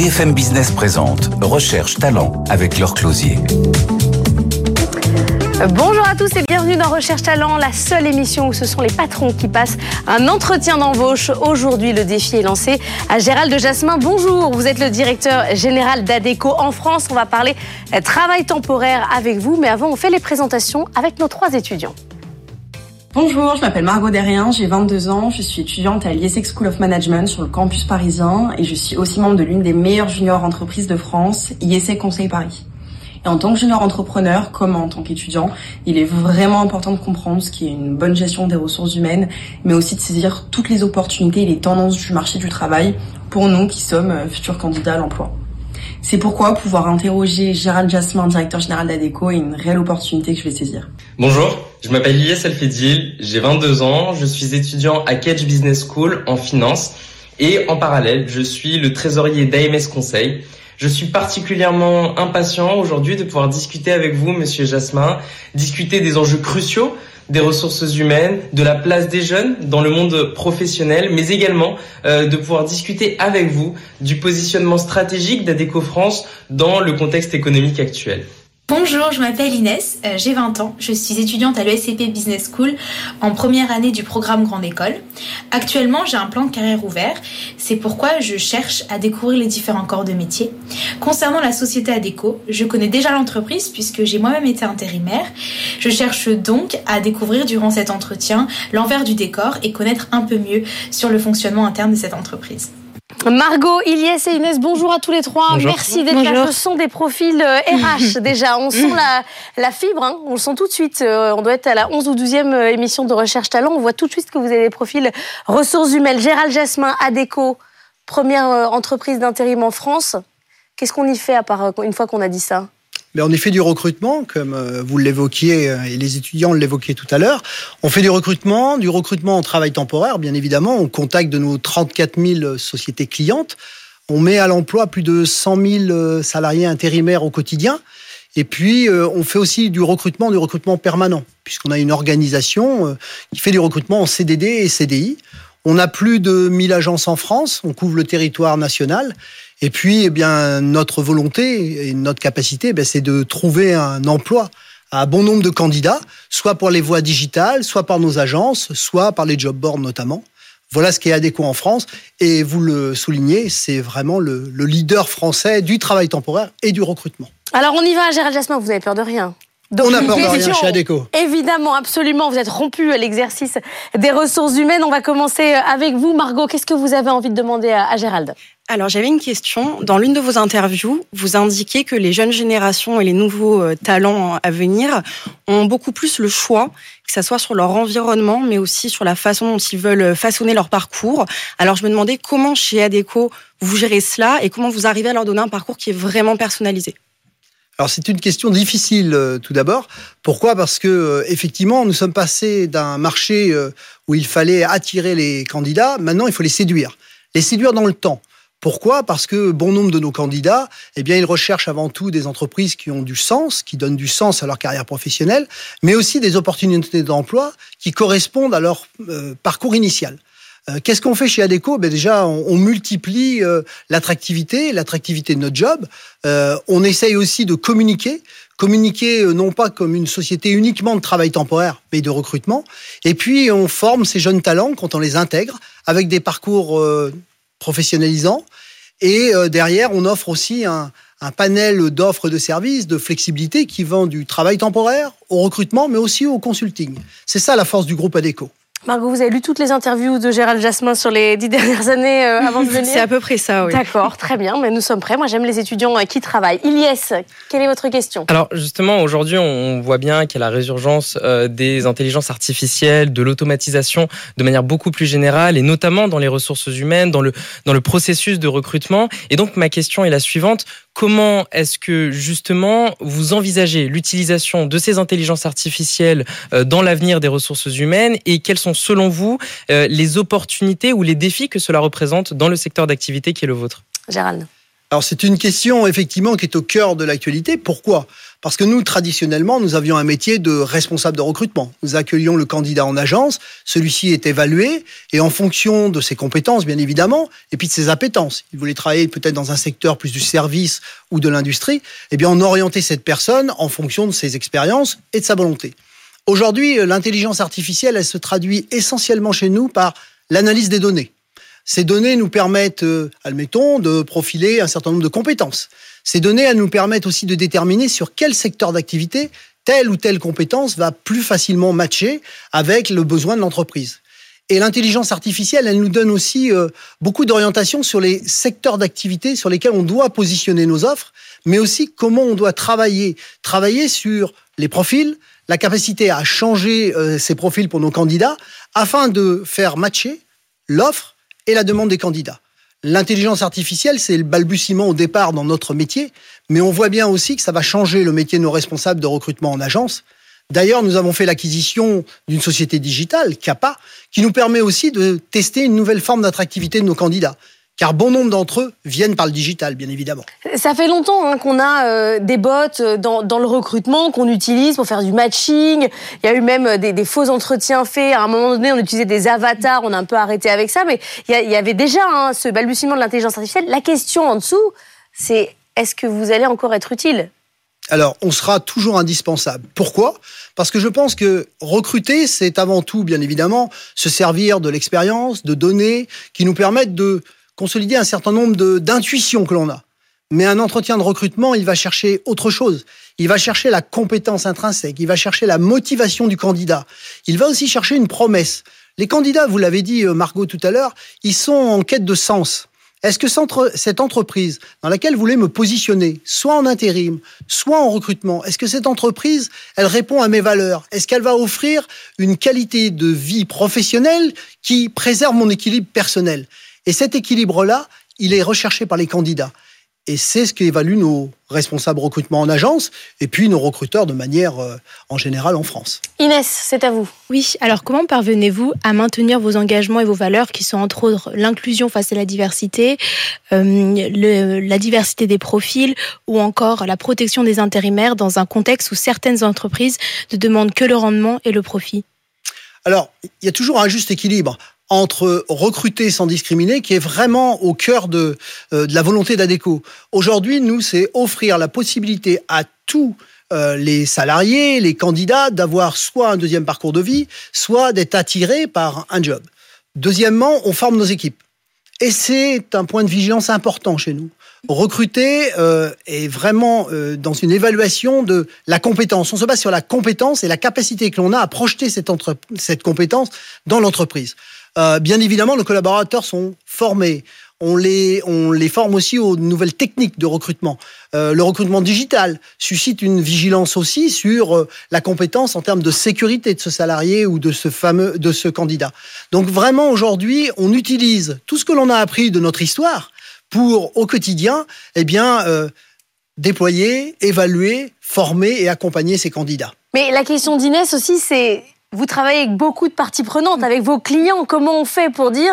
BFM Business présente Recherche Talent avec leur closier. Bonjour à tous et bienvenue dans Recherche Talent, la seule émission où ce sont les patrons qui passent un entretien d'embauche. Aujourd'hui, le défi est lancé à Gérald de Jasmin. Bonjour, vous êtes le directeur général d'ADECO en France. On va parler travail temporaire avec vous, mais avant, on fait les présentations avec nos trois étudiants. Bonjour, je m'appelle Margot Derrien, j'ai 22 ans, je suis étudiante à l'IESEC School of Management sur le campus parisien et je suis aussi membre de l'une des meilleures juniors entreprises de France, IESEC Conseil Paris. Et en tant que junior entrepreneur, comme en tant qu'étudiant, il est vraiment important de comprendre ce qui est une bonne gestion des ressources humaines, mais aussi de saisir toutes les opportunités et les tendances du marché du travail pour nous qui sommes euh, futurs candidats à l'emploi. C'est pourquoi pouvoir interroger Gérald Jasmin, directeur général d'ADECO, est une réelle opportunité que je vais saisir. Bonjour, je m'appelle Ilyes Alfedil, j'ai 22 ans, je suis étudiant à Catch Business School en finance et en parallèle, je suis le trésorier d'AMS Conseil. Je suis particulièrement impatient aujourd'hui de pouvoir discuter avec vous, Monsieur Jasmin, discuter des enjeux cruciaux des ressources humaines, de la place des jeunes dans le monde professionnel, mais également euh, de pouvoir discuter avec vous du positionnement stratégique d'Adeco France dans le contexte économique actuel. Bonjour, je m'appelle Inès, euh, j'ai 20 ans, je suis étudiante à l'ESCP Business School en première année du programme Grande École. Actuellement, j'ai un plan de carrière ouvert, c'est pourquoi je cherche à découvrir les différents corps de métier. Concernant la société ADECO, je connais déjà l'entreprise puisque j'ai moi-même été intérimaire. Je cherche donc à découvrir durant cet entretien l'envers du décor et connaître un peu mieux sur le fonctionnement interne de cette entreprise. Margot, Iliès et Inès, bonjour à tous les trois. Merci d'être là. Ce sont des profils RH euh, déjà. On sent la, fibre, hein. on le sent tout de suite. Euh, on doit être à la 11 ou 12e euh, émission de Recherche Talent. On voit tout de suite que vous avez des profils ressources humaines. Gérald Jasmin, ADECO, première entreprise d'intérim en France. Qu'est-ce qu'on y fait à part une fois qu'on a dit ça? Mais on y fait du recrutement, comme euh, vous l'évoquiez euh, et les étudiants l'évoquaient tout à l'heure. On fait du recrutement, du recrutement en travail temporaire, bien évidemment. On contacte de nos 34 000 sociétés clientes. On met à l'emploi plus de 100 000 euh, salariés intérimaires au quotidien. Et puis, on fait aussi du recrutement, du recrutement permanent, puisqu'on a une organisation qui fait du recrutement en CDD et CDI. On a plus de 1000 agences en France, on couvre le territoire national. Et puis, eh bien, notre volonté et notre capacité, eh c'est de trouver un emploi à bon nombre de candidats, soit pour les voies digitales, soit par nos agences, soit par les job boards notamment. Voilà ce qui est adéquat en France. Et vous le soulignez, c'est vraiment le, leader français du travail temporaire et du recrutement. Alors on y va, Gérald Jasmin, vous avez peur de rien on n'a peur de rien chez Adéco. Évidemment, absolument. Vous êtes rompu à l'exercice des ressources humaines. On va commencer avec vous, Margot. Qu'est-ce que vous avez envie de demander à Gérald? Alors j'avais une question. Dans l'une de vos interviews, vous indiquez que les jeunes générations et les nouveaux euh, talents à venir ont beaucoup plus le choix, que ce soit sur leur environnement, mais aussi sur la façon dont ils veulent façonner leur parcours. Alors je me demandais comment chez Adeco vous gérez cela et comment vous arrivez à leur donner un parcours qui est vraiment personnalisé? Alors c'est une question difficile euh, tout d'abord. Pourquoi? Parce que euh, effectivement, nous sommes passés d'un marché où il fallait attirer les candidats. Maintenant, il faut les séduire, les séduire dans le temps. Pourquoi? Parce que bon nombre de nos candidats, eh bien, ils recherchent avant tout des entreprises qui ont du sens, qui donnent du sens à leur carrière professionnelle, mais aussi des opportunités d'emploi qui correspondent à leur euh, parcours initial. Euh, qu'est-ce qu'on fait chez Adeco ben Déjà, on, multiplie euh, l'attractivité, l'attractivité de notre job. on essaye aussi de communiquer, communiquer non pas comme une société uniquement de travail temporaire, mais de recrutement. Et puis, on forme ces jeunes talents quand on les intègre avec des parcours professionnalisant. Et euh, derrière, on offre aussi un, un panel d'offres de services, de flexibilité qui vend du travail temporaire au recrutement, mais aussi au consulting. C'est ça la force du groupe ADECO. Margot, vous avez lu toutes les interviews de Gérald Jasmin sur les dix dernières années euh, avant de venir C'est à peu près ça, oui. D'accord, très bien, mais nous sommes prêts. Moi, j'aime les étudiants euh, qui travaillent. Ilyes, quelle est votre question? Alors, justement, aujourd'hui, on voit bien qu'il y a la résurgence euh, des intelligences artificielles, de l'automatisation de manière beaucoup plus générale, et notamment dans les ressources humaines, dans le, dans le processus de recrutement. Et donc, ma question est la suivante. Comment est-ce que justement vous envisagez l'utilisation de ces intelligences artificielles euh, dans l'avenir des ressources humaines? Et quelles sont selon vous euh, les opportunités ou les défis que cela représente dans le secteur d'activité qui est le vôtre? Gérald. Alors c'est une question effectivement qui est au cœur de l'actualité. Pourquoi? Parce que nous, traditionnellement, nous avions un métier de responsable de recrutement. Nous accueillions le candidat en agence, celui-ci est évalué, et en fonction de ses compétences, bien évidemment, et puis de ses appétences, il voulait travailler peut-être dans un secteur plus du service ou de l'industrie, eh bien, on orientait cette personne en fonction de ses expériences et de sa volonté. Aujourd'hui, l'intelligence artificielle, elle se traduit essentiellement chez nous par l'analyse des données. Ces données nous permettent, euh, admettons, de profiler un certain nombre de compétences. Ces données, elles nous permettent aussi de déterminer sur quel secteur d'activité telle ou telle compétence va plus facilement matcher avec le besoin de l'entreprise. Et l'intelligence artificielle, elle nous donne aussi euh, beaucoup d'orientation sur les secteurs d'activité sur lesquels on doit positionner nos offres, mais aussi comment on doit travailler. Travailler sur les profils, la capacité à changer euh, ces profils pour nos candidats, afin de faire matcher l'offre et la demande des candidats. L'intelligence artificielle, c'est le balbutiement au départ dans notre métier, mais on voit bien aussi que ça va changer le métier de nos responsables de recrutement en agence. D'ailleurs, nous avons fait l'acquisition d'une société digitale, CAPA, qui nous permet aussi de tester une nouvelle forme d'attractivité de nos candidats car bon nombre d'entre eux viennent par le digital, bien évidemment. Ça fait longtemps hein, qu'on a euh, des bots euh, dans, dans le recrutement qu'on utilise pour faire du matching. Il y a eu même euh, des, des, faux entretiens faits. À un moment donné, on utilisait des avatars. On a un peu arrêté avec ça, mais il y, avait déjà hein, ce balbutiement de l'intelligence artificielle. La question en dessous, c'est est-ce que vous allez encore être utile? Alors, on sera toujours indispensable. Pourquoi? Parce que je pense que recruter, c'est avant tout, bien évidemment, se servir de l'expérience, de données qui nous permettent de consolider un certain nombre d'intuitions que l'on a. Mais un entretien de recrutement, il va chercher autre chose. Il va chercher la compétence intrinsèque, il va chercher la motivation du candidat. Il va aussi chercher une promesse. Les candidats, vous l'avez dit euh, Margot tout à l'heure, ils sont en quête de sens. Est-ce que cette entreprise dans laquelle vous voulez me positionner, soit en intérim, soit en recrutement, est-ce que cette entreprise, elle répond à mes valeurs? Est-ce qu'elle va offrir une qualité de vie professionnelle qui préserve mon équilibre personnel? Et cet équilibre-là, il est recherché par les candidats. Et c'est ce qu'évaluent nos responsables recrutement en agence et puis nos recruteurs de manière euh, en général en France. Inès, c'est à vous. Oui, alors comment parvenez-vous à maintenir vos engagements et vos valeurs qui sont entre autres l'inclusion face à la diversité, euh, la diversité des profils ou encore la protection des intérimaires dans un contexte où certaines entreprises ne demandent que le rendement et le profit? Alors, il y a toujours un juste équilibre entre recruter sans discriminer, qui est vraiment au cœur de, euh, de la volonté d'ADECO. Aujourd'hui, nous, c'est offrir la possibilité à tous euh, les salariés, les candidats, d'avoir soit un deuxième parcours de vie, soit d'être attirés par un job. Deuxièmement, on forme nos équipes. Et c'est un point de vigilance important chez nous. Recruter euh, est vraiment dans une évaluation de la compétence. On se base sur la compétence et la capacité que l'on a à projeter cette compétence dans l'entreprise. Euh, bien évidemment, nos collaborateurs sont formés. On les, on les forme aussi aux nouvelles techniques de recrutement. Euh, le recrutement digital suscite une vigilance aussi sur euh, la compétence en termes de sécurité de ce salarié ou de ce fameux, de ce candidat. Donc vraiment aujourd'hui, on utilise tout ce que l'on a appris de notre histoire pour au quotidien, eh bien, déployer, évaluer, former et accompagner ces candidats. Mais la question d'Inès aussi, c'est vous travaillez avec beaucoup de parties prenantes, avec vos clients. Comment on fait pour dire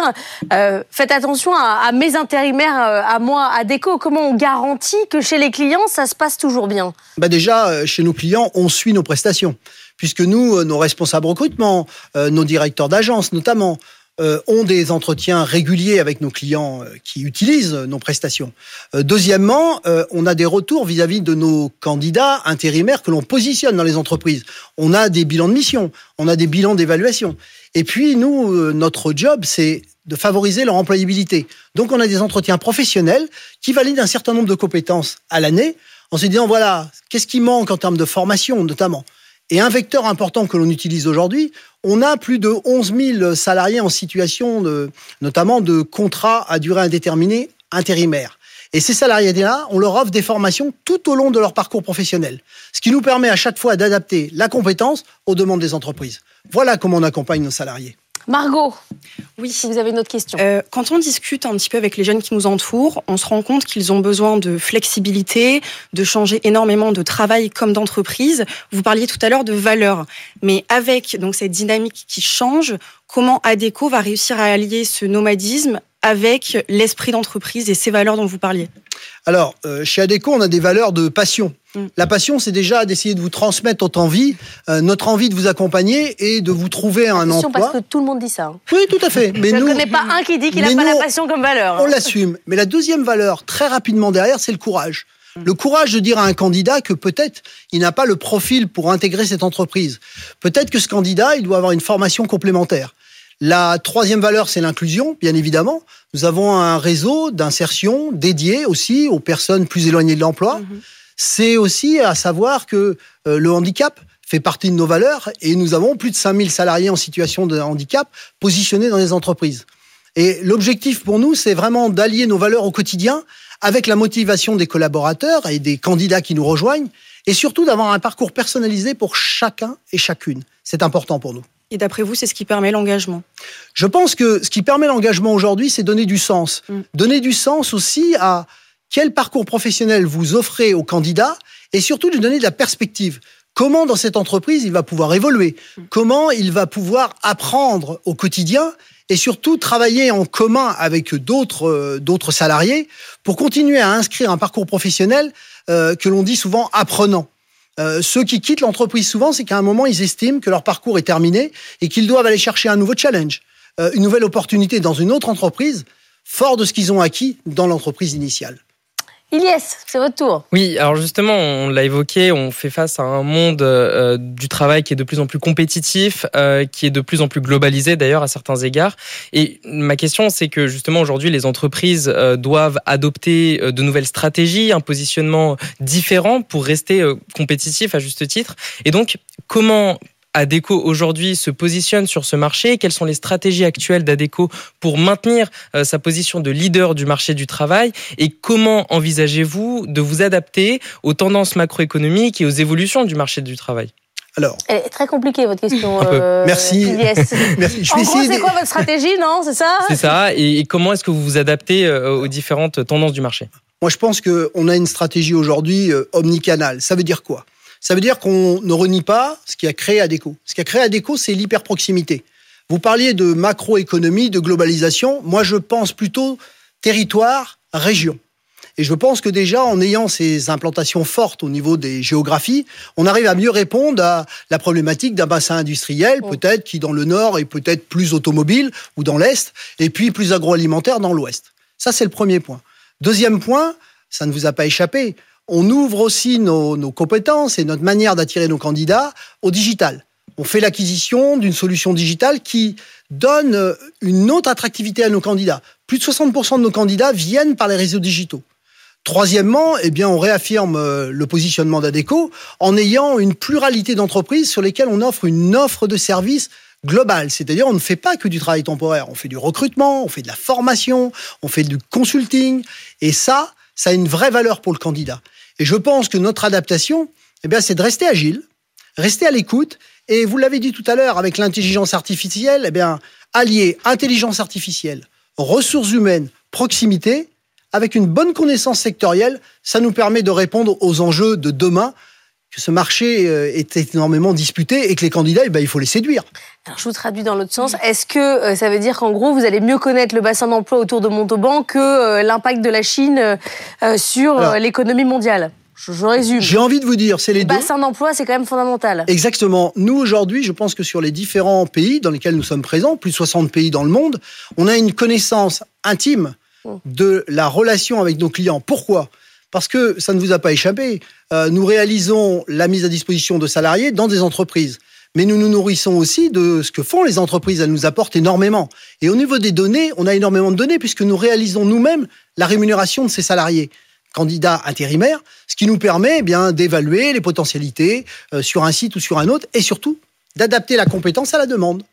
euh, faites attention à, mes intérimaires, euh, à moi, à Déco Comment on garantit que chez les clients, ça se passe toujours bien? Bah Déjà, euh, chez nos clients, on suit nos prestations. Puisque nous, nos responsables recrutement, nos directeurs d'agence notamment, euh, ont des entretiens réguliers avec nos clients euh, qui utilisent nos prestations. Euh, deuxièmement, on a des retours vis-à-vis de nos candidats intérimaires que l'on positionne dans les entreprises. On a des bilans de mission, on a des bilans d'évaluation. Et puis, nous, notre job, c'est de favoriser leur employabilité. Donc, on a des entretiens professionnels qui valident un certain nombre de compétences à l'année en se disant, voilà, qu'est-ce qui manque en termes de formation, notamment? Et un vecteur important que l'on utilise aujourd'hui, on a plus de 11 000 salariés en situation de, notamment de contrat à durée indéterminée intérimaire. Et ces salariés-là, on leur offre des formations tout au long de leur parcours professionnel, ce qui nous permet à chaque fois d'adapter la compétence aux demandes des entreprises. Voilà comment on accompagne nos salariés. Margot, oui. si vous avez une autre question. Euh, quand on discute un petit peu avec les jeunes qui nous entourent, on se rend compte qu'ils ont besoin de flexibilité, de changer énormément de travail comme d'entreprise. Vous parliez tout à l'heure de valeurs, mais avec donc cette dynamique qui change, comment Adeco va réussir à allier ce nomadisme avec l'esprit d'entreprise et ces valeurs dont vous parliez Alors, euh, chez ADECO, on a des valeurs de passion. Mm. La passion, c'est déjà d'essayer de vous transmettre notre envie, euh, notre envie de vous accompagner et de vous trouver un passion emploi. parce que tout le monde dit ça. Hein. Oui, tout à fait. Mais Je ne connais pas un qui dit qu'il n'a pas la passion comme valeur. On hein. l'assume. Mais la deuxième valeur, très rapidement derrière, c'est le courage. Le courage de dire à un candidat que peut-être il n'a pas le profil pour intégrer cette entreprise. Peut-être que ce candidat, il doit avoir une formation complémentaire. La troisième valeur, c'est l'inclusion, bien évidemment. Nous avons un réseau d'insertion dédié aussi aux personnes plus éloignées de l'emploi. Mhm. C'est aussi à savoir que euh, le handicap fait partie de nos valeurs et nous avons plus de 5000 salariés en situation de handicap positionnés dans les entreprises. Et l'objectif pour nous, c'est vraiment d'allier nos valeurs au quotidien avec la motivation des collaborateurs et des candidats qui nous rejoignent, et surtout d'avoir un parcours personnalisé pour chacun et chacune. C'est important pour nous. Et d'après vous, c'est ce qui permet l'engagement? Je pense que ce qui permet l'engagement aujourd'hui, c'est donner du sens. Mm. Donner du sens aussi à quel parcours professionnel vous offrez aux candidats et surtout de donner de la perspective. Comment dans cette entreprise il va pouvoir évoluer? Mm. Comment il va pouvoir apprendre au quotidien et surtout travailler en commun avec d'autres euh, d'autres salariés pour continuer à inscrire un parcours professionnel euh, que l'on dit souvent apprenant? Euh, ceux qui quittent l'entreprise souvent, c'est qu'à un moment, ils estiment que leur parcours est terminé et qu'ils doivent aller chercher un nouveau challenge, une nouvelle opportunité dans une autre entreprise, fort de ce qu'ils ont acquis dans l'entreprise initiale. Ilyes, c'est votre tour. Oui, alors justement, on l'a évoqué, on fait face à un monde euh, du travail qui est de plus en plus compétitif, euh, qui est de plus en plus globalisé d'ailleurs à certains égards. Et ma question, c'est que justement aujourd'hui, les entreprises euh, doivent adopter de nouvelles stratégies, un positionnement différent pour rester compétitif à juste titre. Et donc, comment Adeco aujourd'hui se positionne sur ce marché Quelles sont les stratégies actuelles d'Adeco pour maintenir euh, sa position de leader du marché du travail? Et comment envisagez-vous de vous adapter aux tendances macroéconomiques et aux évolutions du marché du travail? Alors, Elle est très compliquée votre question. Euh, Merci. Merci. en gros, c'est quoi votre stratégie, non? C'est ça? C'est ça. Et comment est-ce que vous vous adaptez euh, aux différentes tendances du marché? Moi, je pense qu'on a une stratégie aujourd'hui omnicanale. Ça veut dire quoi? Ça veut dire qu'on ne renie pas ce qui a créé ADECO. Ce qui a créé ADECO, c'est l'hyperproximité. Vous parliez de macroéconomie, de globalisation. Moi, je pense plutôt territoire, région. Et je pense que déjà, en ayant ces implantations fortes au niveau des géographies, on arrive à mieux répondre à la problématique d'un bassin industriel, peut-être qui dans le nord est peut-être plus automobile ou dans l'est, et puis plus agroalimentaire dans l'ouest. Ça, c'est le premier point. Deuxième point, ça ne vous a pas échappé, on ouvre aussi nos, compétences et notre manière d'attirer nos candidats au digital. On fait l'acquisition d'une solution digitale qui donne une autre attractivité à nos candidats. Plus de 60% de nos candidats viennent par les réseaux digitaux. Troisièmement, eh bien, on réaffirme euh, le positionnement d'Adeco en ayant une pluralité d'entreprises sur lesquelles on offre une offre de services globale. C'est-à-dire, on ne fait pas que du travail temporaire. On fait du recrutement, on fait de la formation, on fait du consulting. Et ça, ça a une vraie valeur pour le candidat. Et je pense que notre adaptation, eh c'est de rester agile, rester à l'écoute. Et vous l'avez dit tout à l'heure, avec l'intelligence artificielle, eh bien, allier intelligence artificielle, ressources humaines, proximité, avec une bonne connaissance sectorielle, ça nous permet de répondre aux enjeux de demain que ce marché euh, est énormément disputé et que les candidats, eh ben, il faut les séduire. Alors, je vous traduis dans l'autre sens. Est-ce que euh, ça veut dire qu'en gros, vous allez mieux connaître le bassin d'emploi autour de Montauban que euh, l'impact de la Chine sur l'économie mondiale? Je, résume. J'ai envie de vous dire, c'est les le bassin d'emploi, c'est quand même fondamental. Exactement. Nous, aujourd'hui, je pense que sur les différents pays dans lesquels nous sommes présents, plus de 60 pays dans le monde, on a une connaissance intime mmh. de la relation avec nos clients. Pourquoi? Parce que ça ne vous a pas échappé. Euh, nous réalisons la mise à disposition de salariés dans des entreprises. Mais nous nous nourrissons aussi de ce que font les entreprises. Elles nous apportent énormément. Et au niveau des données, on a énormément de données puisque nous réalisons nous-mêmes la rémunération de ces salariés candidats intérimaires, ce qui nous permet eh bien d'évaluer les potentialités euh, sur un site ou sur un autre et surtout d'adapter la compétence à la demande.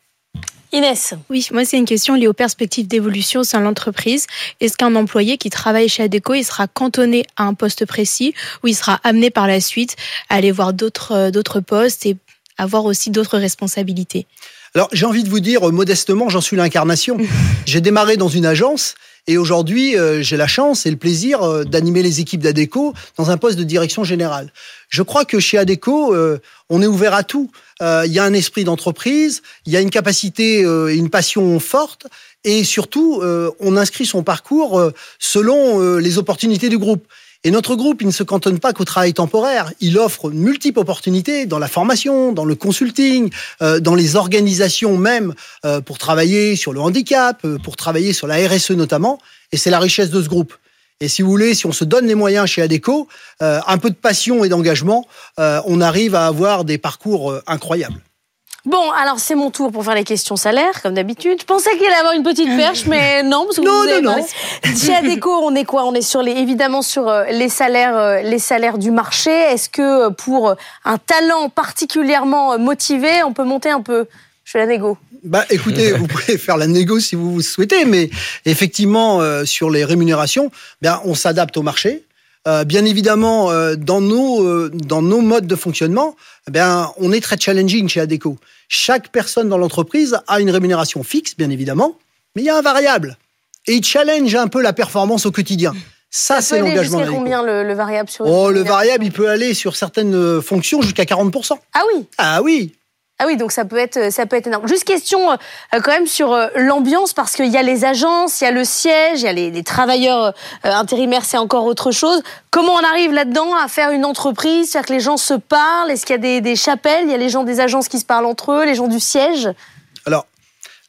Inès. Oui, moi c'est une question liée aux perspectives d'évolution au sein de l'entreprise. Est-ce qu'un employé qui travaille chez Adeco, il sera cantonné à un poste précis ou il sera amené par la suite à aller voir d'autres euh, d'autres postes et avoir aussi d'autres responsabilités? Alors, j'ai envie de vous dire, euh, modestement, j'en suis l'incarnation. j'ai démarré dans une agence Et aujourd'hui, euh, j'ai la chance et le plaisir euh, d'animer les équipes d'ADECO dans un poste de direction générale. Je crois que chez ADECO, euh, on est ouvert à tout. Il y a un esprit d'entreprise, il y a une capacité et une passion forte, et surtout, on inscrit son parcours selon les opportunités du groupe. Et notre groupe, il ne se cantonne pas qu'au travail temporaire. Il offre multiples opportunités dans la formation, dans le consulting, euh, dans les organisations même euh, pour travailler sur le handicap, euh, pour travailler sur la RSE notamment. Et c'est la richesse de ce groupe. Et si vous voulez, si on se donne les moyens chez ADECO, un peu de passion et d'engagement, on arrive à avoir des parcours incroyables. Bon, alors c'est mon tour pour faire les questions salaires, comme d'habitude. Je pensais qu'il allait avoir une petite perche, mais non. Parce que non, non, non. Chez Adeco, on est quoi? On est sur les, évidemment sur euh, les salaires, euh, les salaires du marché. Est-ce que euh, pour un talent particulièrement motivé, on peut monter un peu? Je fais la négo. Bah, écoutez, vous pouvez faire la négo si vous, vous souhaitez, mais effectivement, sur les rémunérations, bien, on s'adapte au marché. Bien évidemment, dans nos dans nos modes de fonctionnement, bien, on est très challenging chez Adeco. Chaque personne dans l'entreprise a une rémunération fixe, bien évidemment, mais il y a un variable. Et il challenge un peu la performance au quotidien. Ça, c'est l'engagement. Jusqu'à combien le, le, variable sur Oh, le variable, il peut aller sur certaines fonctions jusqu'à 40%. Ah oui Ah oui ah oui, donc ça peut être, ça peut être énorme. Juste question euh, quand même sur euh, l'ambiance, parce qu'il y a les agences, il y a le siège, il y a les, travailleurs euh, intérimaires, c'est encore autre chose. Comment on arrive là-dedans à faire une entreprise, faire que les gens se parlent? Est-ce qu'il y a des, des, chapelles? Il y a les gens des agences qui se parlent entre eux, les gens du siège? Alors,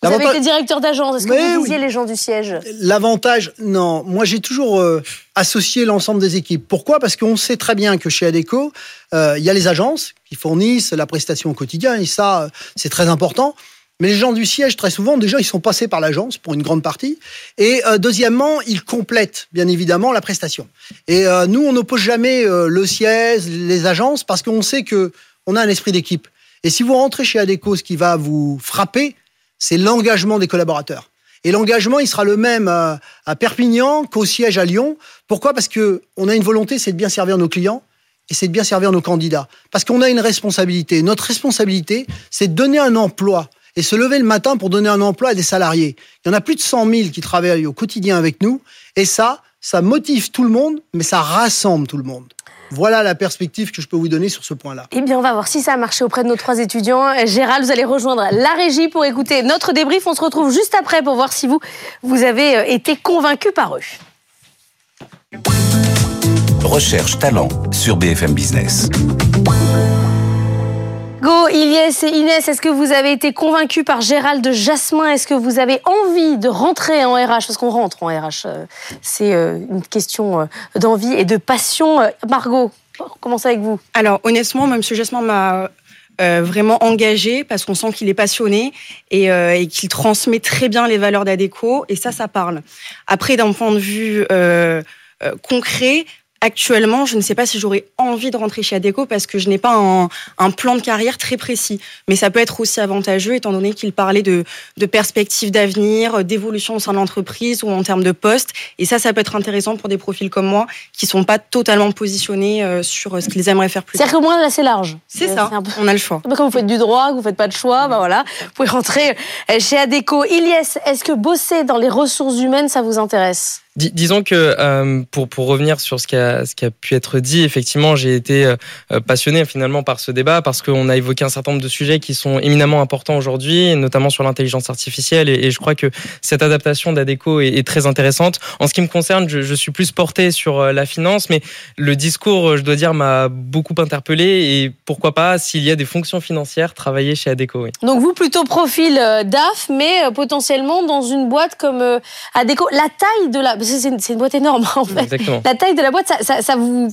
vous avez été directeur d'agence. Est-ce que vous disiez les gens du siège? L'avantage, non. Moi, j'ai toujours euh, associé l'ensemble des équipes. Pourquoi? Parce qu'on sait très bien que chez Adeco, euh, il y a les agences qui fournissent la prestation au quotidien, et ça, euh, c'est très important. Mais les gens du siège, très souvent, déjà, ils sont passés par l'agence pour une grande partie. Et deuxièmement, ils complètent, bien évidemment, la prestation. Et nous, on n'oppose jamais le siège, les agences, parce qu'on sait que on a un esprit d'équipe. Et si vous rentrez chez Adeco, ce qui va vous frapper, c'est l'engagement des collaborateurs. Et l'engagement, il sera le même à, Perpignan qu'au siège à Lyon. Pourquoi? Parce que on a une volonté, c'est de bien servir nos clients et c'est de bien servir nos candidats. Parce qu'on a une responsabilité. Notre responsabilité, c'est de donner un emploi et se lever le matin pour donner un emploi à des salariés. Il y en a plus de 100 000 qui travaillent au quotidien avec nous. Et ça, ça motive tout le monde, mais ça rassemble tout le monde. Voilà la perspective que je peux vous donner sur ce point-là. Eh bien, on va voir si ça a marché auprès de nos trois étudiants. Gérald, vous allez rejoindre la régie pour écouter notre débrief. On se retrouve juste après pour voir si vous, vous avez euh, été convaincu par eux. Recherche talent sur BFM Business. Go, Ilyes et Inès, est-ce que vous avez été convaincus par Gérald Jasmin? Est-ce que vous avez envie de rentrer en RH Parce qu'on rentre en RH. Euh, c'est euh, une question euh, d'envie et de passion. Margot, on commence avec vous. Alors, honnêtement, M. Jasmin m'a vraiment engagé parce qu'on sent qu'il est passionné et, et qu'il transmet très bien les valeurs d'Adeco et ça, ça parle. Après, d'un point de vue concret, actuellement, je ne sais pas si j'aurais envie de rentrer chez Adeco parce que je n'ai pas un, plan de carrière très précis. Mais ça peut être aussi avantageux étant donné qu'il parlait de, perspectives d'avenir, d'évolution au sein de l'entreprise ou en termes de poste. Et ça, ça peut être intéressant pour des profils comme moi qui sont pas totalement positionnés euh, sur ce qu'ils aimeraient faire plus. C'est-à-dire que moins, là, c'est large. C'est ça. On a le choix. Comme vous faites du droit, que vous faites pas de choix, bah voilà, vous pouvez rentrer euh, chez Adeco. Ilyes, est-ce que bosser dans les ressources humaines, ça vous intéresse? Disons que euh, pour pour revenir sur ce qui a ce qui a pu être dit, effectivement, j'ai été euh, passionné finalement par ce débat parce qu'on a évoqué un certain nombre de sujets qui sont éminemment importants aujourd'hui, notamment sur l'intelligence artificielle, et, je crois que cette adaptation d'Adeco est, très intéressante. En ce qui me concerne, je, suis plus porté sur euh, la finance, mais le discours, je dois dire, m'a beaucoup interpellé et pourquoi pas, s'il y a des fonctions financières, travailler chez Adeco. Donc vous plutôt profil DAF, mais potentiellement dans une boîte comme Adeco. La taille de la c'est une, boîte énorme en fait. La taille de la boîte, ça, vous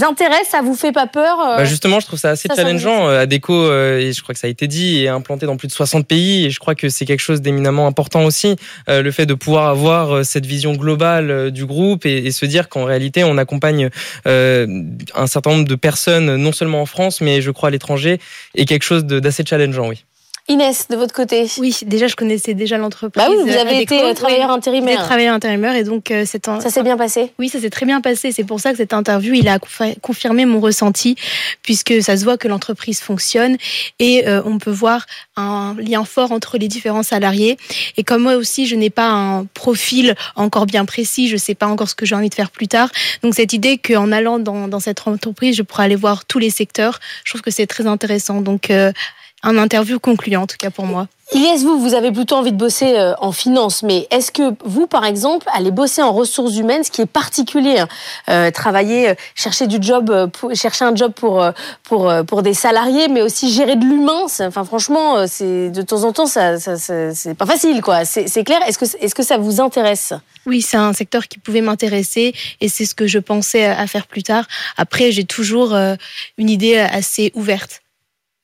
intéresse, ça vous fait pas peur euh bah Justement, je trouve ça assez challengeant. Euh, Adeco, euh, et je crois que ça a été dit, est implanté dans plus de 60 pays et je crois que c'est quelque chose d'éminemment important aussi, le fait de pouvoir avoir cette vision globale du groupe et, se dire qu'en réalité, on accompagne un certain nombre de personnes, non seulement en France, mais je crois à l'étranger, et quelque chose d'assez challengeant, oui. Inès, de votre côté Oui, déjà, je connaissais déjà l'entreprise. Bah oui, vous avez été euh, travailleur intérimaire. J'ai travailleur intérimaire et donc euh, c'est Ça s'est bien passé Oui, ça s'est très bien passé. C'est pour ça que cette interview, il a confirmé mon ressenti, puisque ça se voit que l'entreprise fonctionne et euh, on peut voir un lien fort entre les différents salariés. Et comme moi aussi, je n'ai pas un profil encore bien précis, je ne sais pas encore ce que j'ai envie de faire plus tard. Donc cette idée qu'en allant dans, dans, cette entreprise, je pourrais aller voir tous les secteurs, je trouve que c'est très intéressant. Donc un interview concluant, en tout cas pour moi. Ilyes, vous, vous avez plutôt envie de bosser euh, en finance, mais est-ce que vous, par exemple, allez bosser en ressources humaines, ce qui est particulier, hein, euh, travailler, euh, chercher du job, chercher un job pour pour pour des salariés, mais aussi gérer de l'humain. Enfin, franchement, c'est de temps en temps, ça, ça, c'est pas facile, quoi. C'est clair. Est-ce que est-ce que ça vous intéresse? Oui, c'est un secteur qui pouvait m'intéresser, et c'est ce que je pensais à faire plus tard. Après, j'ai toujours une idée assez ouverte.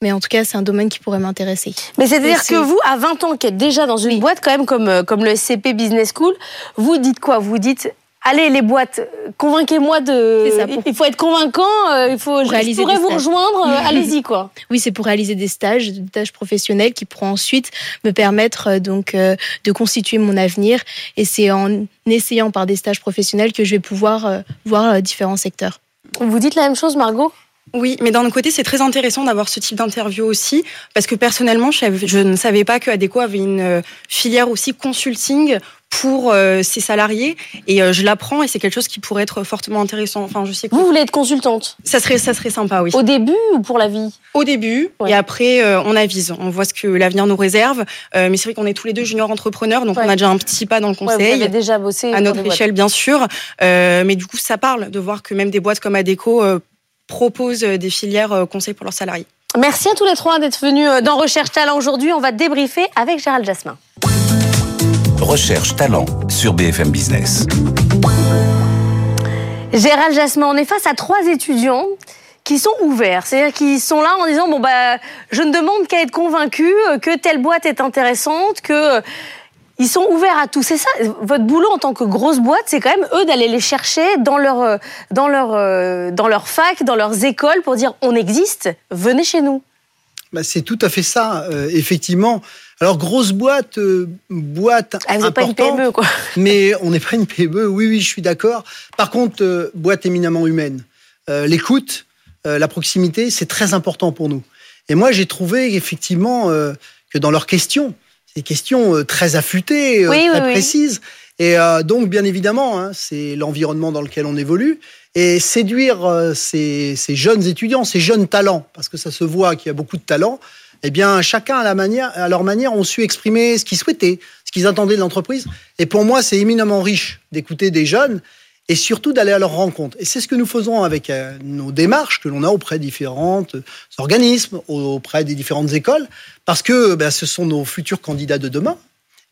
Mais en tout cas, c'est un domaine qui pourrait m'intéresser. Mais c'est-à-dire que vous, à 20 ans, qui êtes déjà dans une boîte, quand même, comme, euh, comme le SCP Business School, vous dites quoi? Vous dites Allez les boîtes, convainquez-moi de. Ça, Il faut être convaincant. Euh, il faut. Je pourrais vous rejoindre. Euh, allez-y quoi. Oui, c'est pour réaliser des stages, des stages professionnels qui pourront ensuite me permettre donc de constituer mon avenir. Et c'est en essayant par des stages professionnels que je vais pouvoir voir différents secteurs. Vous dites la même chose, Margot? Oui, mais d'un autre côté, c'est très intéressant d'avoir ce type d'interview aussi, parce que personnellement, je ne savais pas que Adeco avait une euh, filière aussi consulting pour euh, ses salariés et euh, je l'apprends et c'est quelque chose qui pourrait être fortement intéressant. Enfin, je sais Vous voulez être consultante? Ça serait ça serait sympa, oui. Au début ou pour la vie? Au début et après on avise, on voit ce que l'avenir nous réserve. mais c'est vrai qu'on est tous les deux juniors entrepreneurs, donc on a déjà un petit pas dans le conseil. vous avez déjà bossé à notre échelle, bien sûr. mais du coup, ça parle de voir que même des boîtes comme Adeco proposent euh, des filières euh, conseils pour leurs salariés. Merci à tous les trois d'être venus euh, dans Recherche Talent aujourd'hui. On va débriefer avec Gérald Jasmin. Recherche Talent sur BFM Business. Gérald Jasmin, on est face à trois étudiants qui sont ouverts, c'est-à-dire qui sont là en disant bon bah je ne demande qu'à être convaincu que telle boîte est intéressante, que ils sont ouverts à tout. C'est ça, votre boulot en tant que grosse boîte, c'est quand même eux d'aller les chercher dans leur, euh, dans leur, euh, dans leur fac, dans leurs écoles pour dire on existe, venez chez nous. Bah, c'est tout à fait ça, euh, effectivement. Alors grosse boîte, boîte ah, vous pas une PME quoi. mais on n'est pas une PME. Oui, oui, je suis d'accord. Par contre, boîte éminemment humaine. L'écoute, la proximité, c'est très important pour nous. Et moi, j'ai trouvé effectivement que dans leurs questions, des questions euh, très affûtées, euh, très précises. Et euh, donc, bien évidemment, hein, c'est l'environnement dans lequel on évolue. Et séduire ces, jeunes étudiants, ces jeunes talents, parce que ça se voit qu'il y a beaucoup de talents, eh bien, chacun à, la manière, à leur manière ont su exprimer ce qu'ils souhaitaient, ce qu'ils attendaient de l'entreprise. Et pour moi, c'est éminemment riche d'écouter des jeunes et surtout d'aller à leur rencontre. Et c'est ce que nous faisons avec euh, nos démarches que l'on a auprès de différents organismes, auprès des différentes écoles, parce que ben, ce sont nos futurs candidats de demain.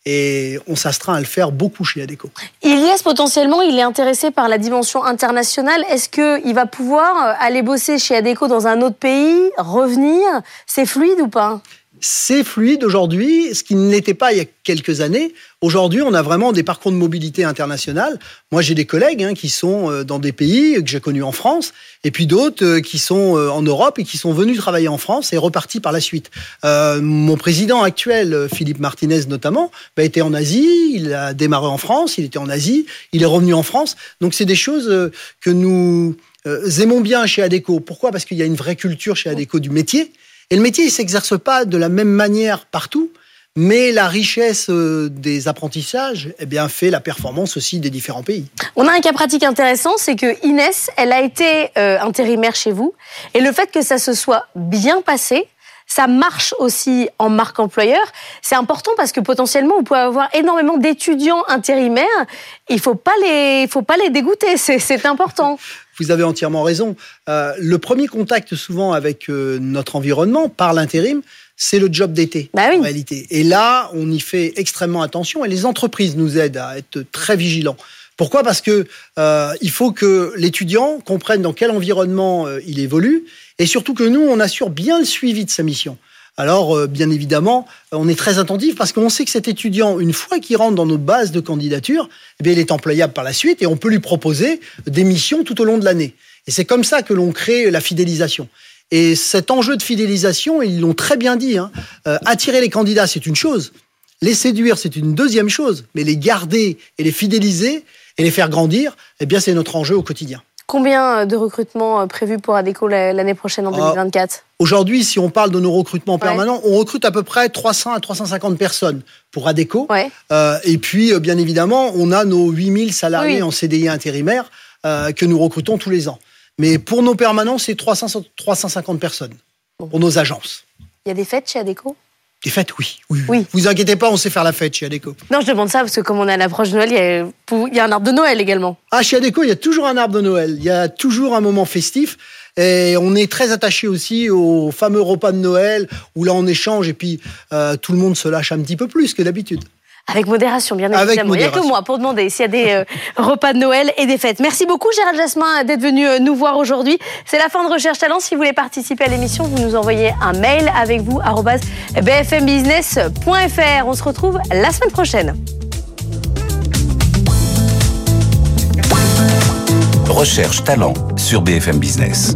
Et on s'astreint à le faire beaucoup chez ADECO. Ilias, potentiellement, il est intéressé par la dimension internationale. Est-ce qu'il va pouvoir euh, aller bosser chez ADECO dans un autre pays, revenir? C'est fluide ou pas? C'est fluide aujourd'hui, ce qui ne l'était pas il y a quelques années. Aujourd'hui, on a vraiment des parcours de mobilité internationale. Moi, j'ai des collègues hein, qui sont euh, dans des pays que j'ai connus en France, et puis d'autres euh, qui sont euh, en Europe et qui sont venus travailler en France et repartis par la suite. mon président actuel, Philippe Martinez notamment, a été en Asie, il a démarré en France, il était en Asie, il est revenu en France. Donc, c'est des choses que nous aimons bien chez Adeco. Pourquoi? Parce qu'il y a une vraie culture chez Adeco du métier. Et le métier, il s'exerce pas de la même manière partout, mais la richesse euh, des apprentissages eh bien, fait la performance aussi des différents pays. On a un cas pratique intéressant, c'est que Inès, elle a été euh, intérimaire chez vous, et le fait que ça se soit bien passé, ça marche aussi en marque employeur. C'est important parce que potentiellement, vous pouvez avoir énormément d'étudiants intérimaires. Il faut pas les, faut pas les dégoûter. C'est important. Vous avez entièrement raison. Euh, le premier contact souvent avec euh, notre environnement par l'intérim, c'est le job d'été bah en réalité. Et là, on y fait extrêmement attention et les entreprises nous aident à être très vigilants. Pourquoi? Parce que euh, il faut que l'étudiant comprenne dans quel environnement il évolue et surtout que nous, on assure bien le suivi de sa mission. Alors, euh, bien évidemment, on est très attentif parce qu'on sait que cet étudiant, une fois qu'il rentre dans nos bases de candidature, eh il est employable par la suite et on peut lui proposer des missions tout au long de l'année. Et c'est comme ça que l'on crée la fidélisation. Et cet enjeu de fidélisation, ils l'ont très bien dit, hein, euh, attirer les candidats, c'est une chose. Les séduire, c'est une deuxième chose. Mais les garder et les fidéliser et les faire grandir, eh bien, c'est notre enjeu au quotidien. Combien euh, de recrutements euh, prévus pour ADECO l'année prochaine en 2024 ah, Aujourd'hui, si on parle de nos recrutements permanents, on recrute à peu près 300 à 350 personnes pour ADECO. Euh, et puis, bien évidemment, on a nos 8000 salariés en CDI intérimaire que nous recrutons tous les ans. Mais pour nos permanents, c'est 300, 350 personnes pour nos agences. Il y a des fêtes chez ADECO? Des fêtes, oui. oui. Vous inquiétez pas, on sait faire la fête chez Adeco. Non, je demande ça parce que comme on est à l'approche de Noël, il y, a, un arbre de Noël également. Ah, chez Adeco, il y a toujours un arbre de Noël. Il y a toujours un moment festif. Et on est très attaché aussi au fameux repas de Noël où là on échange et puis euh, tout le monde se lâche un petit peu plus que d'habitude. Avec modération, bien évidemment. Il n'y a que moi pour demander s'il y a des euh, repas de Noël et des fêtes. Merci beaucoup, Gérald Jasmin, d'être venu euh, nous voir aujourd'hui. C'est la fin de Recherche Talent. Si vous voulez participer à l'émission, vous nous envoyez un mail avec vous, bfmbusiness.fr. On se retrouve la semaine prochaine. Recherche Talent sur BFM Business.